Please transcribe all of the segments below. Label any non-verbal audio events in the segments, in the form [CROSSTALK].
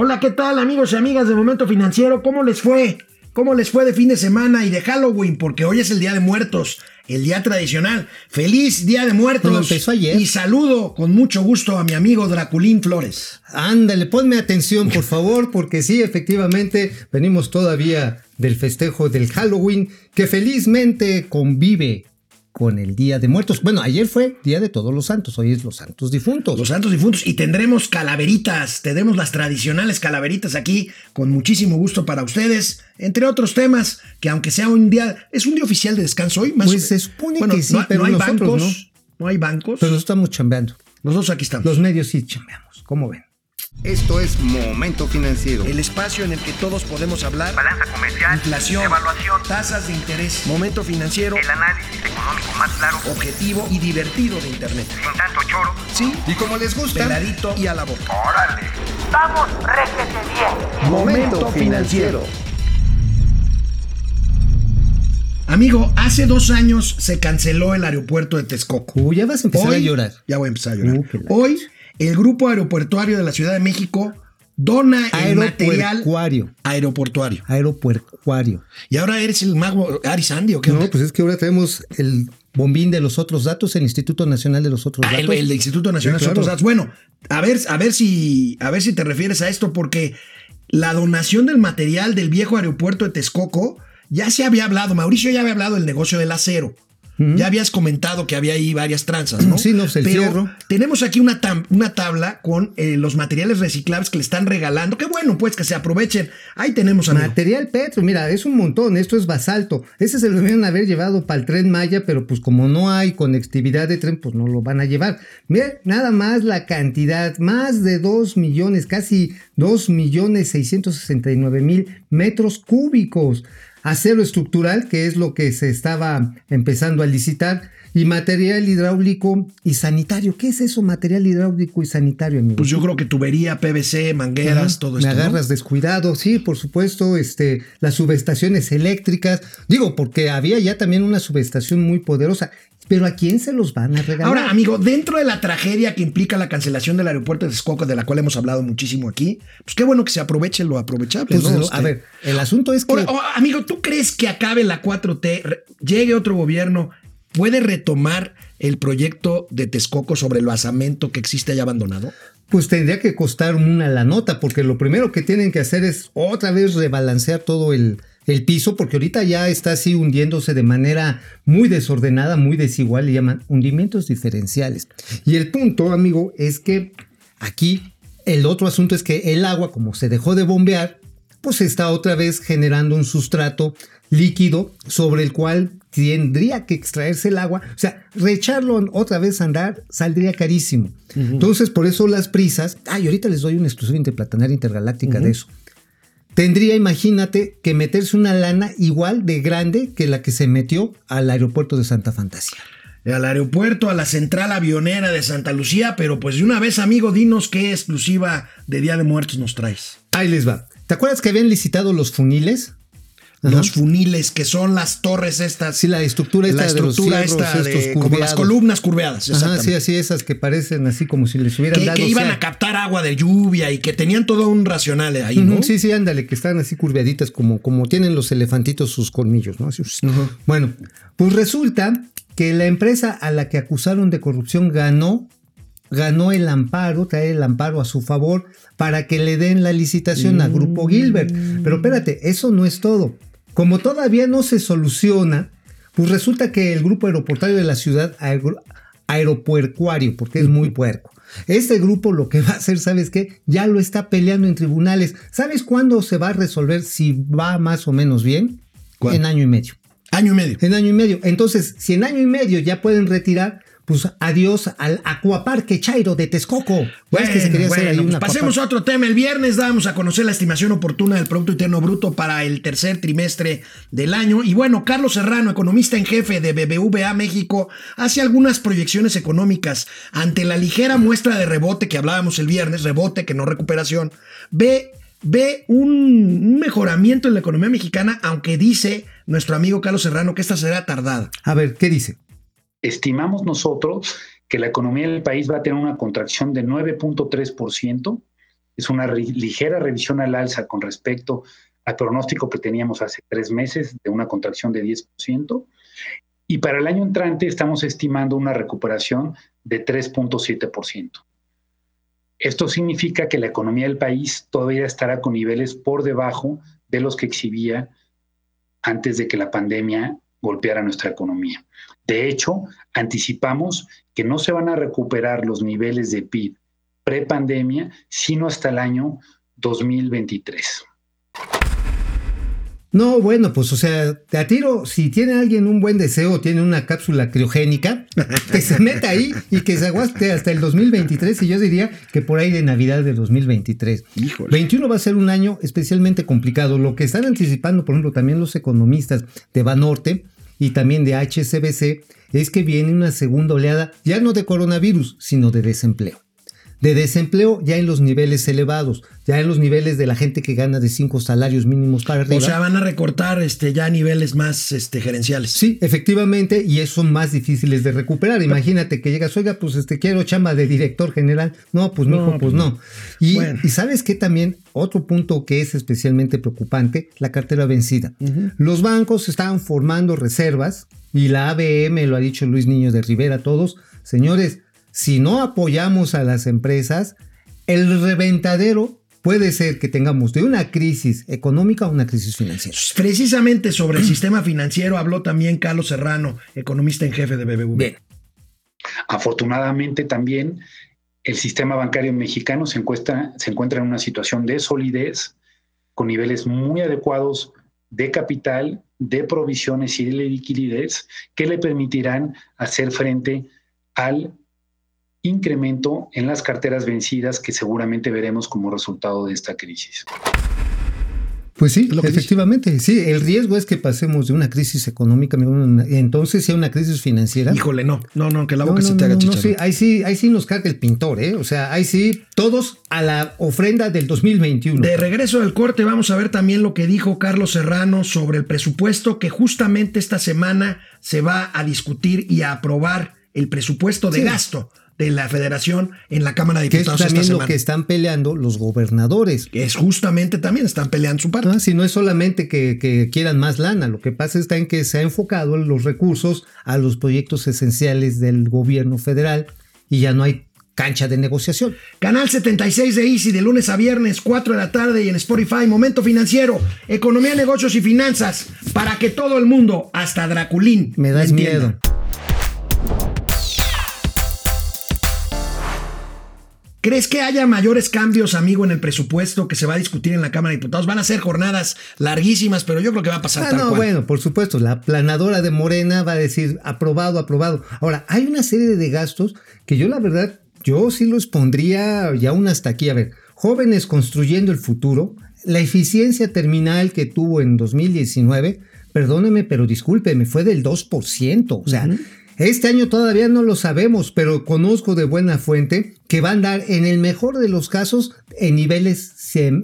Hola, ¿qué tal amigos y amigas de Momento Financiero? ¿Cómo les fue? ¿Cómo les fue de fin de semana y de Halloween? Porque hoy es el Día de Muertos, el día tradicional. ¡Feliz Día de Muertos! Bueno, empezó ayer. Y saludo con mucho gusto a mi amigo Draculín Flores. Ándale, ponme atención, por [LAUGHS] favor, porque sí, efectivamente, venimos todavía del festejo del Halloween, que felizmente convive con el Día de Muertos. Bueno, ayer fue Día de Todos los Santos, hoy es los Santos Difuntos. Los Santos Difuntos y tendremos calaveritas, tendremos las tradicionales calaveritas aquí con muchísimo gusto para ustedes, entre otros temas que aunque sea un día, es un día oficial de descanso hoy, más Pues se supone bueno, que sí, no, pero no hay nosotros bancos, no. hay bancos. Pero nos estamos chambeando. Nosotros aquí estamos. Los medios sí chambeamos, ¿cómo ven? Esto es Momento Financiero. El espacio en el que todos podemos hablar. Balanza comercial, Inflación, evaluación, tasas de interés, momento financiero, el análisis económico más claro, objetivo y divertido de Internet. sin tanto choro. Sí, Y como les gusta, peladito y a la boca. ¡Órale! ¡Vamos, réjete bien! Momento Financiero. Amigo, hace dos años se canceló el aeropuerto de Texcoco. Uy, ya vas a empezar Hoy- a llorar. Ya voy a empezar a llorar. Uh, la- Hoy, el grupo aeroportuario de la Ciudad de México dona el material Aeropuertuario. aeroportuario. Aeropuertuario. Y ahora eres el mago Ari Sandy, ¿o qué? No, pues es que ahora tenemos el bombín de los otros datos, el Instituto Nacional de los otros Ah, el, datos. el Instituto Nacional Sí, de claro. Otros Datos. Bueno, a ver, a ver si, a ver si te refieres a esto, porque la donación del material del viejo aeropuerto de Texcoco ya se había hablado. Mauricio ya había hablado del negocio del acero. Ya habías comentado que había ahí varias tranzas, ¿no? Sí, no, pues el Pero fierro. tenemos aquí una, una tabla con eh, los materiales reciclables que le están regalando. Qué bueno, pues, que se aprovechen. Ahí tenemos, amigo. Material Petro, mira, es un montón, esto es basalto. Ese se lo debieron haber llevado para el tren Maya, pero pues como no hay conectividad de tren, pues no lo van a llevar. Mira, nada más la cantidad, más de 2 millones, casi 2 millones 669 mil metros cúbicos. Acero estructural, que es lo que se estaba empezando a licitar, y material hidráulico y sanitario. ¿Qué es eso, material hidráulico y sanitario, amigo? Pues yo creo que tubería, PVC, mangueras, Ajá, todo Me esto. ¿no? agarras descuidado, sí, por supuesto, este, las subestaciones eléctricas, digo, porque había ya también una subestación muy poderosa, pero ¿a quién se los van a regalar? Ahora, amigo, dentro de la tragedia que implica la cancelación del aeropuerto de Texcoco, de la cual hemos hablado muchísimo aquí, pues qué bueno que se aproveche lo aprovechable. Pues, ¿no? lo- Este, a ver, el asunto es que ahora, oh, amigo, ¿tú crees que acabe la 4T, re- llegue otro gobierno, puede retomar el proyecto de Texcoco sobre el basamento que existe allá abandonado? pues tendría que costar una la nota, porque lo primero que tienen que hacer es otra vez rebalancear todo el, el piso, porque ahorita ya está así hundiéndose de manera muy desordenada, muy desigual, le llaman hundimientos diferenciales. Y el punto, amigo, es que aquí el otro asunto es que el agua, como se dejó de bombear, pues está otra vez generando un sustrato líquido sobre el cual tendría que extraerse el agua. O sea, recharlo otra vez a andar saldría carísimo. Entonces, por eso las prisas. Ay, ahorita les doy una exclusiva interplatanaria intergaláctica de eso. Tendría, imagínate, que meterse una lana igual de grande que la que se metió al aeropuerto de Santa Fantasía. Al aeropuerto, a la central avionera de Santa Lucía, pero pues de una vez, amigo, dinos qué exclusiva de Día de Muertos nos traes. Ahí les va. ¿Te acuerdas que habían licitado los funiles? Los funiles, que son las torres estas. Sí, la estructura esta la de los estructura esta de- como las columnas curveadas, Ajá, sí, así esas que parecen así como si les hubieran que, dado. que iban o sea, a captar agua de lluvia y que tenían todo un racional ahí, ¿no? Sí, sí, ándale, que están así curveaditas como, como tienen los elefantitos sus colmillos, ¿no? Así, Bueno, pues resulta que la empresa a la que acusaron de corrupción ganó, ganó el amparo, trae el amparo a su favor para que le den la licitación a Grupo Gilbert. Pero espérate, eso no es todo. Como todavía no se soluciona, pues resulta que el grupo aeroportario de la ciudad aer- aeropuercuario, porque es muy puerco. Este grupo lo que va a hacer, ¿sabes qué? Ya lo está peleando en tribunales. ¿Sabes cuándo se va a resolver si va más o menos bien? ¿Cuándo? En año y medio. Año y medio. En año y medio. Entonces, si en año y medio ya pueden retirar, pues adiós al Acuaparque Chairo de Texcoco. Es que se quería hacer bueno, ahí pues pasemos a otro tema. El viernes dábamos a conocer la estimación oportuna del Producto Interno Bruto para el tercer trimestre del año. Y bueno, Carlos Serrano, economista en jefe de BBVA México, hace algunas proyecciones económicas ante la ligera muestra de rebote que hablábamos el viernes, rebote que no recuperación, ve, ve un mejoramiento en la economía mexicana, aunque dice nuestro amigo Carlos Serrano que esta será tardada. A ver, ¿qué dice? Estimamos nosotros que la economía del país va a tener una contracción de 9.3% es una ligera revisión al alza con respecto al pronóstico que teníamos hace tres meses de una contracción de 10%. Y para el año entrante estamos estimando una recuperación de 3.7%. Esto significa que la economía del país todavía estará con niveles por debajo de los que exhibía antes de que la pandemia golpeara nuestra economía. De hecho, anticipamos que no se van a recuperar los niveles de PIB prepandemia, sino hasta el año 2023. No, bueno, pues o sea, te atiro, si tiene alguien un buen deseo, tiene una cápsula criogénica, [LAUGHS] que se meta ahí y que se aguaste hasta el 2023 y yo diría que por ahí de Navidad de 2023. Híjole. 21 va a ser un año especialmente complicado. Lo que están anticipando, por ejemplo, también los economistas de Banorte y también de HCBC es que viene una segunda oleada, ya no de coronavirus, sino de desempleo de desempleo ya en los niveles elevados, ya en los niveles de la gente que gana de cinco salarios mínimos para arriba. O sea, van a recortar este, ya niveles más este, gerenciales. Sí, efectivamente, y eso son más difíciles de recuperar. Imagínate que llegas, oiga, pues este quiero chamba de director general. No, pues no, pues, pues no. Y, y, sabes que también otro punto que es especialmente preocupante, la cartera vencida. Los bancos estaban formando reservas y la ABM, lo ha dicho Luis Niño de Rivera, todos, señores, si no apoyamos a las empresas, el reventadero puede ser que tengamos de una crisis económica a una crisis financiera. Precisamente sobre el [CLEARS THROAT] sistema financiero habló también Carlos Serrano, economista en jefe de BBV. Bien. Afortunadamente también el sistema bancario mexicano se encuentra, se encuentra en una situación de solidez con niveles muy adecuados de capital, de provisiones y de liquidez que le permitirán hacer frente al incremento en las carteras vencidas que seguramente veremos como resultado de esta crisis. Pues sí, efectivamente, sí, el riesgo es que pasemos de una crisis económica, entonces a una crisis financiera. Híjole, no, no, no, que la boca se te haga no, sí, ahí sí, ahí sí nos cae el pintor, ¿eh? O sea, ahí sí, todos a la ofrenda del 2021. De regreso del corte vamos a ver también lo que dijo Carlos Serrano sobre el presupuesto que justamente esta semana se va a discutir y a aprobar el presupuesto de gasto de la federación en la Cámara de Diputados. Que es también lo que están peleando los gobernadores. Que es justamente también están peleando su parte. si no es solamente que, quieran más lana, lo que pasa está en que se ha enfocado los recursos a los proyectos esenciales del gobierno federal y ya no hay cancha de negociación. Canal 76 de Easy de lunes a viernes, 4 de la tarde y en Spotify, Momento Financiero, Economía, Negocios y Finanzas, para que todo el mundo, hasta Draculín, me das miedo. ¿Crees que haya mayores cambios, amigo, en el presupuesto que se va a discutir en la Cámara de Diputados? Van a ser jornadas larguísimas, pero yo creo que va a pasar ah, tal no, bueno, por supuesto, la planadora de Morena va a decir aprobado, aprobado. Ahora, hay una serie de gastos que yo la verdad, yo sí los pondría ya aún hasta aquí. A ver, jóvenes construyendo el futuro, la eficiencia terminal que tuvo en 2019, perdóneme, pero discúlpeme, fue del 2%. O sea, este año todavía no lo sabemos, pero conozco de buena fuente que va a andar en el mejor de los casos en niveles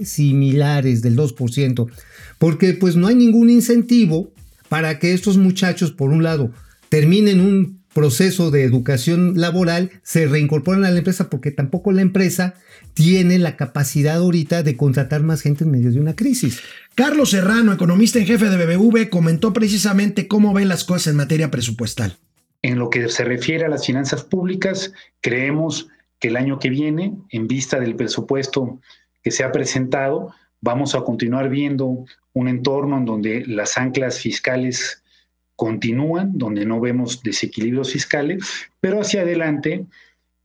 similares del 2%, porque pues no hay ningún incentivo para que estos muchachos, por un lado, terminen un proceso de educación laboral, se reincorporen a la empresa porque tampoco la empresa tiene la capacidad ahorita de contratar más gente en medio de una crisis. Carlos Serrano, economista en jefe de BBV, comentó precisamente cómo ven las cosas en materia presupuestal. En lo que se refiere a las finanzas públicas, creemos que el año que viene, en vista del presupuesto que se ha presentado, vamos a continuar viendo un entorno en donde las anclas fiscales continúan, donde no vemos desequilibrios fiscales, pero hacia adelante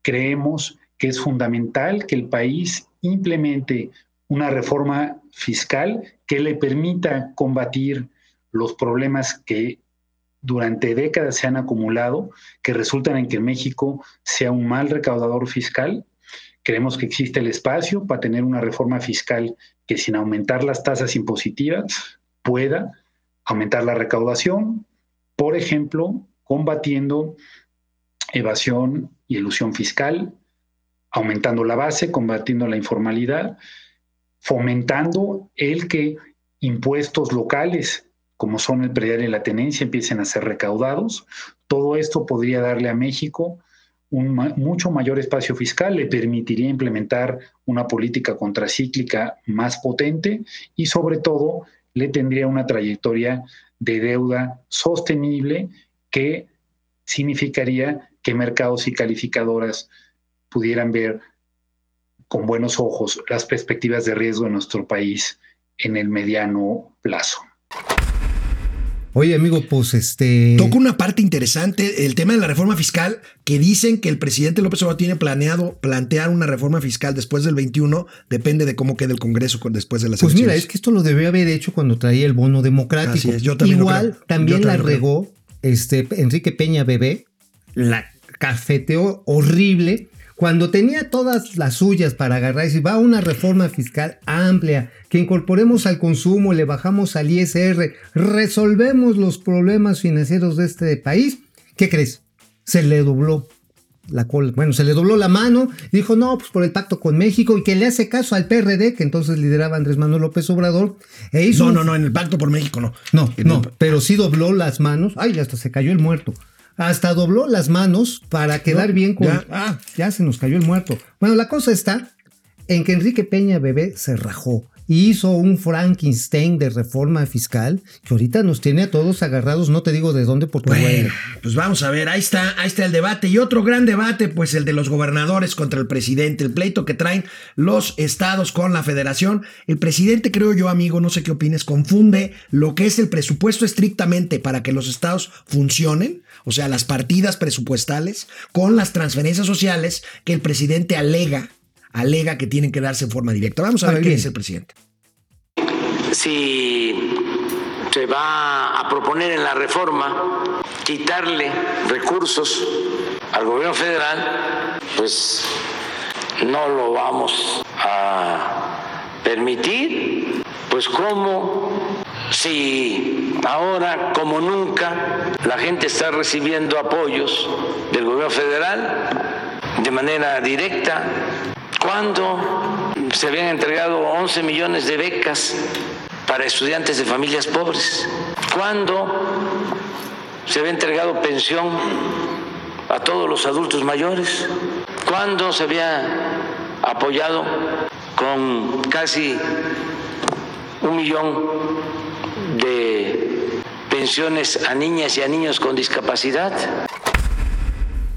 creemos que es fundamental que el país implemente una reforma fiscal que le permita combatir los problemas que durante décadas se han acumulado que resultan en que México sea un mal recaudador fiscal. Creemos que existe el espacio para tener una reforma fiscal que sin aumentar las tasas impositivas pueda aumentar la recaudación, por ejemplo, combatiendo evasión y elusión fiscal, aumentando la base, combatiendo la informalidad, fomentando el que impuestos locales como son el predial y la tenencia, empiecen a ser recaudados. Todo esto podría darle a México un mucho mayor espacio fiscal, le permitiría implementar una política contracíclica más potente y sobre todo le tendría una trayectoria de deuda sostenible que significaría que mercados y calificadoras pudieran ver con buenos ojos las perspectivas de riesgo en nuestro país en el mediano plazo. Oye, amigo, pues este. Toca una parte interesante, el tema de la reforma fiscal, que dicen que el presidente López Obrador tiene planeado plantear una reforma fiscal después del 21, depende de cómo quede el Congreso con- después de las Pues mira, elecciones. es que esto lo debió haber hecho cuando traía el bono democrático. Así es, yo también lo Igual creo. también Yo la también regó este Enrique Peña Bebé, la cafeteó horrible cuando tenía todas las suyas para agarrar y decir, va una reforma fiscal amplia, que incorporemos al consumo, le bajamos al ISR, resolvemos los problemas financieros de este país. ¿Qué crees? Se le dobló la cola, bueno, se le dobló la mano, dijo, no, pues por el pacto con México y que le hace caso al PRD, que entonces lideraba Andrés Manuel López Obrador, e hizo No, no, no, en el Pacto por México no. no, no, el- pero sí dobló las manos, ay, hasta se cayó el muerto, hasta dobló las manos para quedar No, bien con, ya. ah, ya se nos cayó el muerto. Bueno, la cosa está en que Enrique Peña Bebé se rajó y hizo un Frankenstein de reforma fiscal que ahorita nos tiene a todos agarrados, no te digo de dónde porque Bueno, güey, pues vamos a ver, ahí está, ahí está el debate. Y otro gran debate, pues el de los gobernadores contra el presidente, el pleito que traen los estados con la federación. El presidente, creo yo, amigo, no sé qué opines, confunde lo que es el presupuesto estrictamente para que los estados funcionen, o sea, las partidas presupuestales, con las transferencias sociales que el presidente alega, alega que tienen que darse en forma directa. Vamos a, ver ver, qué bien. dice el presidente. si se va a proponer en la reforma quitarle recursos al gobierno federal, pues no lo vamos a permitir. Pues cómo si ahora como nunca la gente está recibiendo apoyos del gobierno federal de manera directa, cuando se habían entregado 11 millones de becas para estudiantes de familias pobres, cuando se había entregado pensión a todos los adultos mayores, cuando se había apoyado con casi un millón de pensiones a niñas y a niños con discapacidad.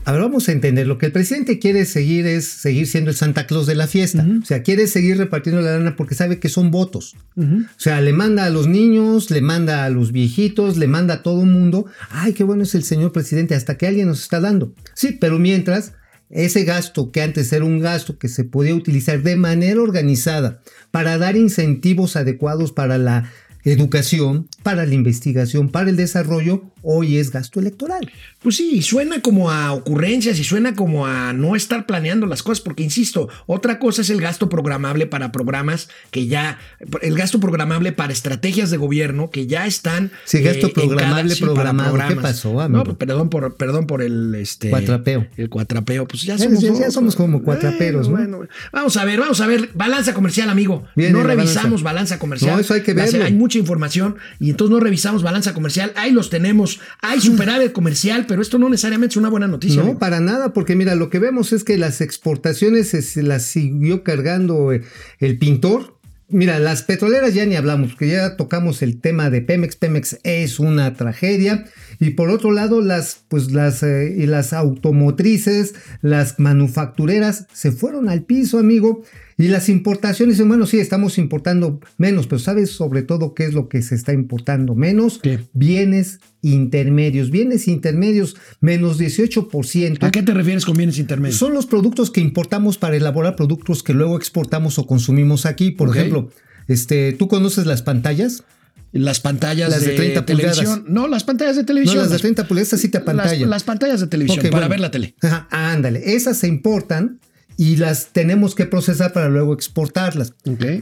A ver, vamos a entender. Lo que el presidente quiere seguir es seguir siendo el Santa Claus de la fiesta. O sea, quiere seguir repartiendo la lana porque sabe que son votos. O sea, le manda a los niños, le manda a los viejitos, le manda a todo el mundo. Ay, qué bueno es el señor presidente, hasta que alguien nos está dando. Sí, pero mientras, ese gasto que antes era un gasto que se podía utilizar de manera organizada para dar incentivos adecuados para la educación, para la investigación, para el desarrollo, hoy es gasto electoral. Pues sí, suena como a ocurrencias y suena como a no estar planeando las cosas, porque insisto, otra cosa es el gasto programable para programas que ya, el gasto programable para estrategias de gobierno que ya están. Sí, gasto en programable, para programado. ¿Qué pasó, amigo? No, perdón por, perdón por el este Cuatrapeo. El cuatrapeo. Pues ya Ya- somos, ya- ya somos como cuatraperos, ¿no? bueno. Vamos a ver, vamos a ver. Balanza comercial, amigo. No revisamos balanza, comercial. No, eso hay que verlo. Hay mucha información y entonces no revisamos balanza comercial. Ahí los tenemos. Hay [LAUGHS] superávit comercial, pero esto no necesariamente es una buena noticia. No, amigo. para nada, porque mira, lo que vemos es que las exportaciones se, se las siguió cargando eh, el pintor. Mira, las petroleras ya ni hablamos, porque ya tocamos el tema de Pemex. Pemex es una tragedia. Y por otro lado, las, pues las, eh, y las automotrices, las manufactureras se fueron al piso, amigo. Y las importaciones, bueno, sí, estamos importando menos, pero ¿sabes sobre todo qué es lo que se está importando menos? ¿Qué? Bienes intermedios. Bienes intermedios, menos 18%. ¿A qué te refieres con bienes intermedios? Son los productos que importamos para elaborar productos que luego exportamos o consumimos aquí. Por ejemplo, este, ¿tú conoces las pantallas? Las pantallas Las de 30 televisión. pulgadas. No, las pantallas de televisión. No, las de 30 pulgadas, sí te pantalla. Las, pantallas de televisión para bueno. ver la tele. Ajá, ándale, esas se importan y las tenemos que procesar para luego exportarlas.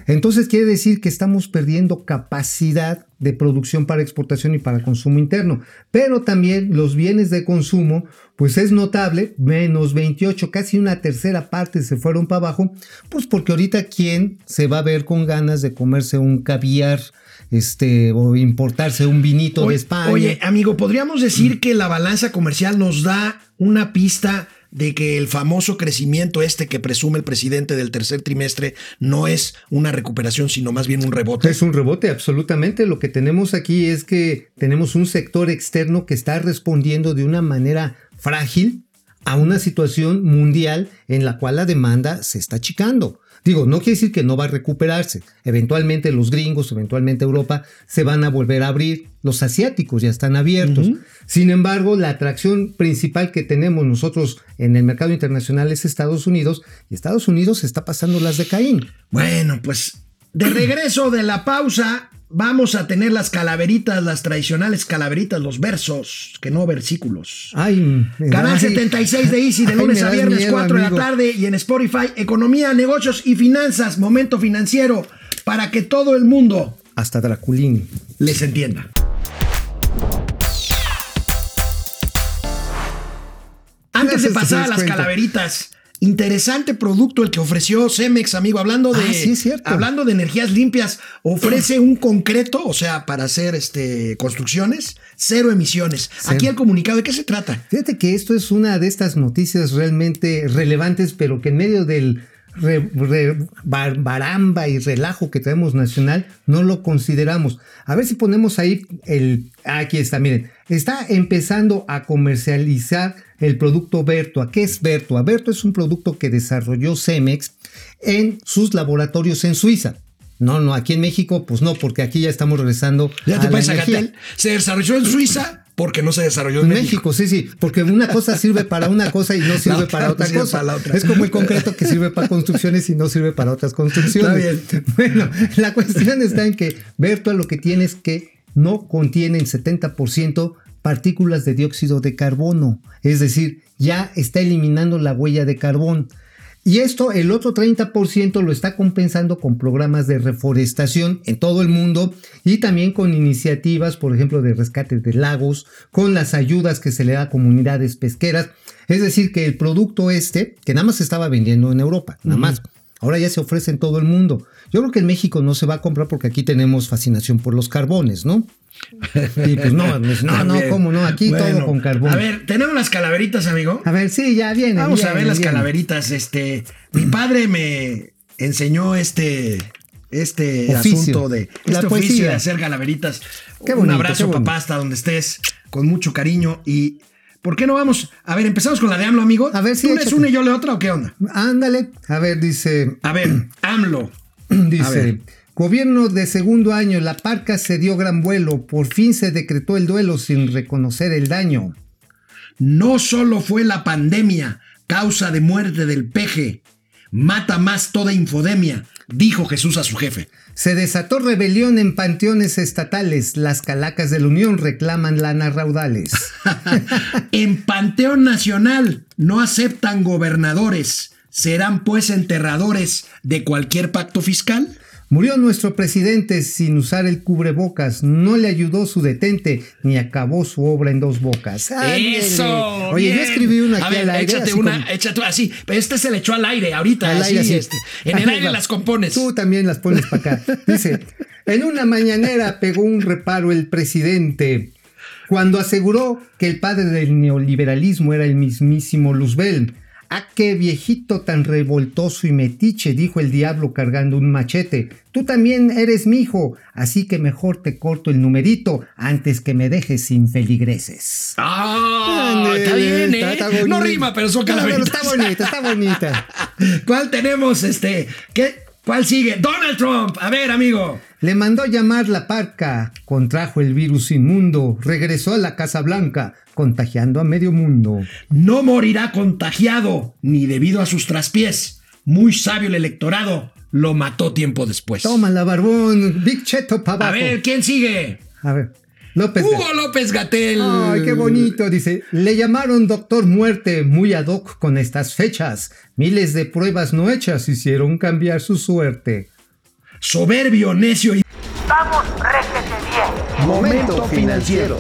Entonces quiere decir que estamos perdiendo capacidad de producción para exportación y para consumo interno. Pero también los bienes de consumo, pues es notable, menos 28, casi una tercera parte se fueron para abajo, pues porque ahorita quién se va a ver con ganas de comerse un caviar, este, o importarse un vinito de España. Oye, amigo, podríamos decir que la balanza comercial nos da una pista de que el famoso crecimiento este que presume el presidente del tercer trimestre no es una recuperación, sino más bien un rebote? Es un rebote, absolutamente. Lo que tenemos aquí es que tenemos un sector externo que está respondiendo de una manera frágil a una situación mundial en la cual la demanda se está achicando. Digo, no quiere decir que no va a recuperarse. Eventualmente los gringos, eventualmente Europa, se van a volver a abrir. Los asiáticos ya están abiertos. Sin embargo, la atracción principal que tenemos nosotros en el mercado internacional es Estados Unidos y Estados Unidos está pasando las de Caín. Bueno, pues de regreso de la pausa, vamos a tener las calaveritas, las tradicionales calaveritas, los versos, que no versículos. Ay, Canal ay, 76 de Easy de lunes a viernes, miedo, 4 de la tarde y en Spotify, Economía, Negocios y Finanzas, Momento Financiero, para que todo el mundo Hasta Draculín. les entienda. Antes de pasar a las calaveritas, interesante producto el que ofreció Cemex, amigo. Hablando de, Ah, sí, cierto. hablando de energías limpias, ofrece un concreto, o sea, para hacer este, construcciones, cero emisiones. Cero. Aquí el comunicado, ¿de qué se trata? Fíjate que esto es una de estas noticias realmente relevantes, pero que en medio del re- re- bar- baramba y relajo que tenemos nacional, no lo consideramos. A ver si ponemos ahí el... Aquí está, miren. Está empezando a comercializar el producto Vertua. ¿Qué es Vertua? Vertua es un producto que desarrolló Cemex en sus laboratorios en Suiza. No, no, aquí en México, pues no, porque aquí ya estamos regresando Ya te a la puedes energía. Gatel. Se desarrolló en Suiza porque no se desarrolló en En México. México, sí, sí, porque una cosa sirve para una cosa y no [LAUGHS] sirve otra para otra sirve cosa. para la otra. Es como el concreto que sirve para construcciones y no sirve para otras construcciones. Está bien. [LAUGHS] Bueno, la cuestión está en que Bertua lo que tiene es que no contiene en 70% partículas de dióxido de carbono, es decir, ya está eliminando la huella de carbón. Y esto, el otro 30% lo está compensando con programas de reforestación en todo el mundo y también con iniciativas, por ejemplo, de rescate de lagos, con las ayudas que se le da a comunidades pesqueras. Es decir, que el producto este, que nada más se estaba vendiendo en Europa, nada más, ahora ya se ofrece en todo el mundo. Yo creo que en México no se va a comprar porque aquí tenemos fascinación por los carbones, ¿no? [LAUGHS] Y pues no, pues no, no. ¿cómo no? Aquí Bueno, todo con carbón. A ver, tenemos las calaveritas, amigo. A ver, sí, ya viene. Vamos a ver las calaveritas. Este, mi padre me enseñó este, este Oficio. asunto de La este oficio poesía. de hacer calaveritas. Qué Un bonito, abrazo, qué bonito. papá, hasta donde estés, con mucho cariño. Y ¿por qué no vamos? A ver, empezamos con la de AMLO, amigo. A ver, sí, ¿Tú lees una y yo leo otra o qué onda? Ándale. A ver, dice. [CLEARS THROAT] A ver, AMLO. [CLEARS THROAT] Dice, ver. gobierno de segundo año, la parca se dio gran vuelo, por fin se decretó el duelo sin reconocer el daño. No solo fue la pandemia causa de muerte del peje, mata más toda infodemia, dijo Jesús a su jefe. Se desató rebelión en panteones estatales, las calacas de la Unión reclaman lana raudales. [LAUGHS] En Panteón Nacional no aceptan gobernadores, serán pues enterradores de cualquier pacto fiscal. Murió nuestro presidente sin usar el cubrebocas, no le ayudó su detente, ni acabó su obra en dos bocas. Ándele. Eso. Oye, yo escribí una A aquí ver, al aire. Échate así una, como- échate así. Pero este se le echó al aire ahorita. Al así, aire, así. este, en el aire las compones. Tú también las pones para acá. Dice, en una mañanera pegó un reparo el presidente cuando aseguró que el padre del neoliberalismo era el mismísimo Luzbel. ¡Ah, qué viejito tan revoltoso y metiche! dijo el diablo cargando un machete. Tú también eres mi hijo, así que mejor te corto el numerito antes que me dejes sin feligreses. Ah, está bien, ¿eh? está- está no rima, pero son No, pero calaveritas. Está bonita, está [LAUGHS] bonita. ¿Cuál tenemos, este? ¿Qué? ¿Cuál sigue? Donald Trump. A ver, amigo. Le mandó llamar la parca, contrajo el virus inmundo, regresó a la Casa Blanca, contagiando a medio mundo. No morirá contagiado ni debido a sus traspiés. Muy sabio el electorado. Lo mató tiempo después. Toma la barbón, Big Cheto para A abajo. ver, ¿quién sigue? A ver, López. Hugo López Gatel. Ay, qué bonito, dice. Le llamaron Doctor Muerte, muy ad hoc con estas fechas. Miles de pruebas no hechas hicieron cambiar su suerte. Soberbio, necio y Vamos, réjete bien. Momento financiero.